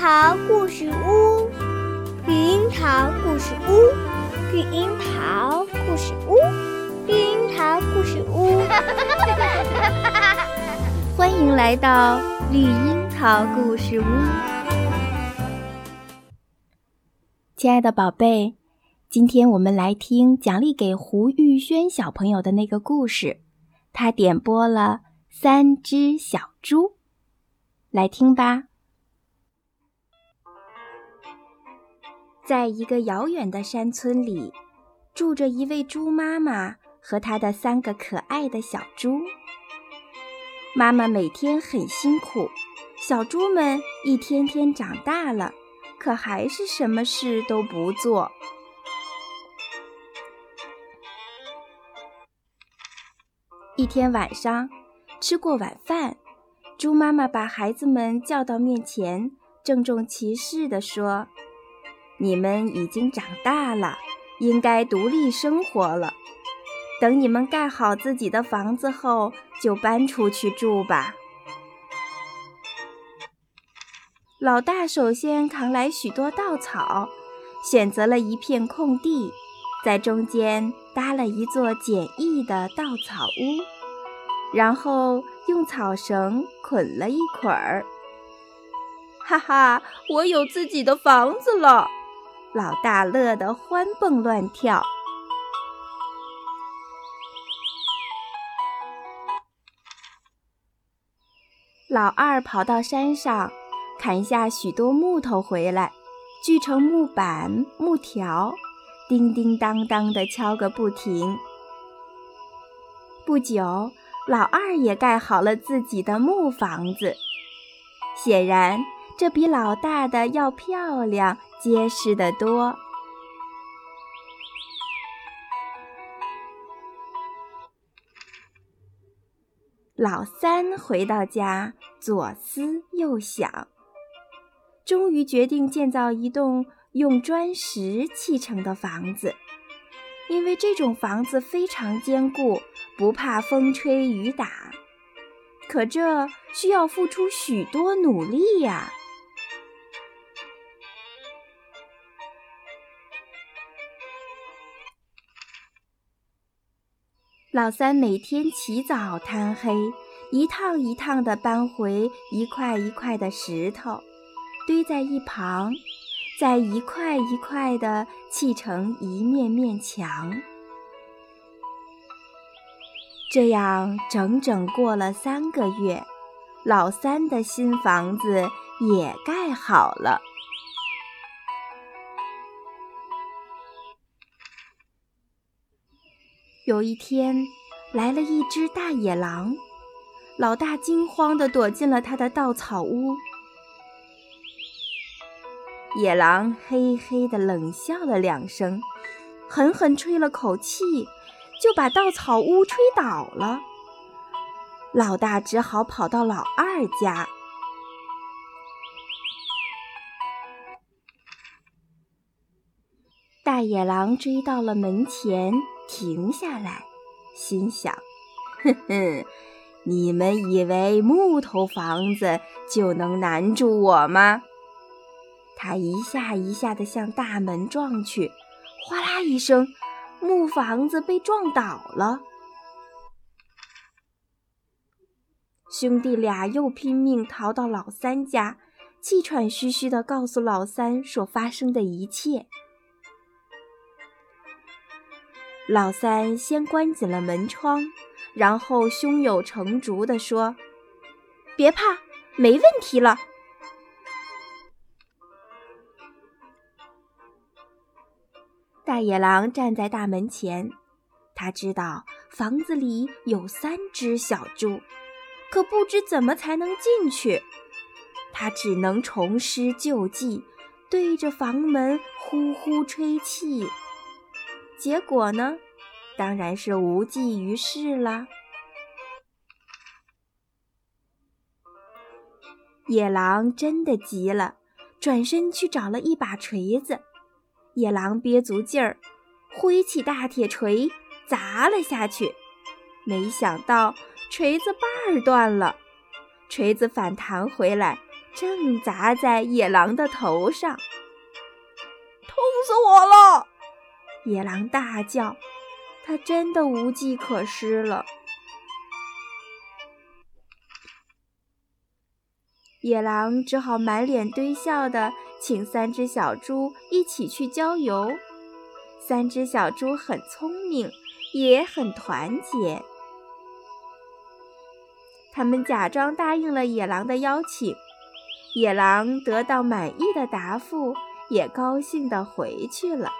桃故事屋，绿樱桃故事屋，绿樱桃故事屋，绿樱桃故事屋。欢迎来到绿樱桃故事屋，亲爱的宝贝，今天我们来听奖励给胡玉轩小朋友的那个故事，他点播了三只小猪，来听吧。在一个遥远的山村里，住着一位猪妈妈和她的三个可爱的小猪。妈妈每天很辛苦，小猪们一天天长大了，可还是什么事都不做。一天晚上，吃过晚饭，猪妈妈把孩子们叫到面前，郑重其事地说。你们已经长大了，应该独立生活了。等你们盖好自己的房子后，就搬出去住吧。老大首先扛来许多稻草，选择了一片空地，在中间搭了一座简易的稻草屋，然后用草绳捆了一捆儿。哈哈，我有自己的房子了！老大乐得欢蹦乱跳，老二跑到山上，砍下许多木头回来，锯成木板、木条，叮叮当当的敲个不停。不久，老二也盖好了自己的木房子，显然这比老大的要漂亮。结实的多。老三回到家，左思右想，终于决定建造一栋用砖石砌成的房子，因为这种房子非常坚固，不怕风吹雨打。可这需要付出许多努力呀。老三每天起早贪黑，一趟一趟地搬回一块一块的石头，堆在一旁，再一块一块地砌成一面面墙。这样整整过了三个月，老三的新房子也盖好了。有一天，来了一只大野狼，老大惊慌地躲进了他的稻草屋。野狼嘿嘿地冷笑了两声，狠狠吹了口气，就把稻草屋吹倒了。老大只好跑到老二家。大野狼追到了门前。停下来，心想：“哼哼，你们以为木头房子就能难住我吗？”他一下一下地向大门撞去，哗啦一声，木房子被撞倒了。兄弟俩又拼命逃到老三家，气喘吁吁地告诉老三所发生的一切。老三先关紧了门窗，然后胸有成竹地说：“别怕，没问题了。”大野狼站在大门前，他知道房子里有三只小猪，可不知怎么才能进去。他只能重施旧计，对着房门呼呼吹气。结果呢，当然是无济于事了。野狼真的急了，转身去找了一把锤子。野狼憋足劲儿，挥起大铁锤砸了下去，没想到锤子把儿断了，锤子反弹回来，正砸在野狼的头上。痛死我了！野狼大叫，他真的无计可施了。野狼只好满脸堆笑的请三只小猪一起去郊游。三只小猪很聪明，也很团结。他们假装答应了野狼的邀请，野狼得到满意的答复，也高兴地回去了。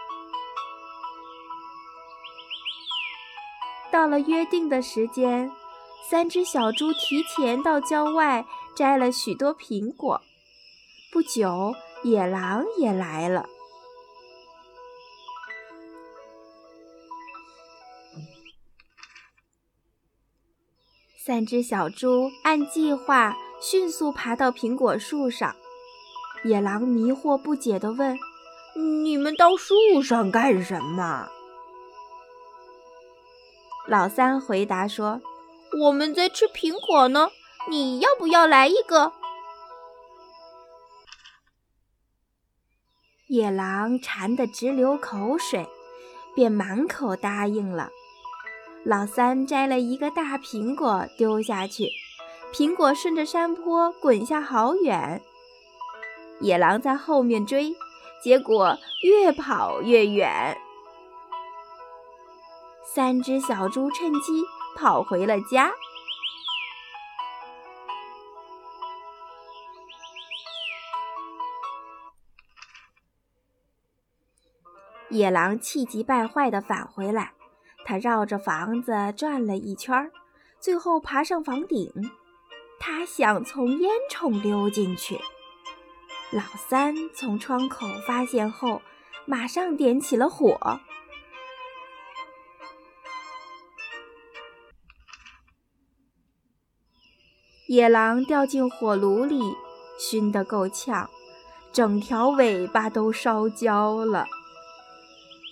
到了约定的时间，三只小猪提前到郊外摘了许多苹果。不久，野狼也来了。三只小猪按计划迅速爬到苹果树上。野狼迷惑不解地问：“你们到树上干什么？”老三回答说：“我们在吃苹果呢，你要不要来一个？”野狼馋得直流口水，便满口答应了。老三摘了一个大苹果丢下去，苹果顺着山坡滚下好远。野狼在后面追，结果越跑越远。三只小猪趁机跑回了家。野狼气急败坏地返回来。他绕着房子转了一圈，最后爬上房顶。他想从烟囱溜进去。老三从窗口发现后，马上点起了火。野狼掉进火炉里，熏得够呛，整条尾巴都烧焦了。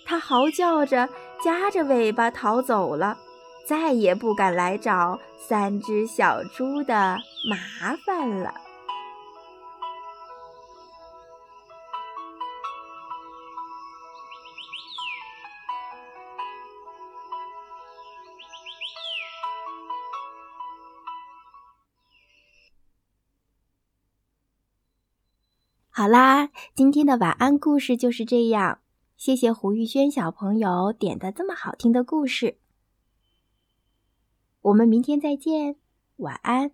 它嚎叫着。夹着尾巴逃走了，再也不敢来找三只小猪的麻烦了。好啦，今天的晚安故事就是这样。谢谢胡玉轩小朋友点的这么好听的故事，我们明天再见，晚安。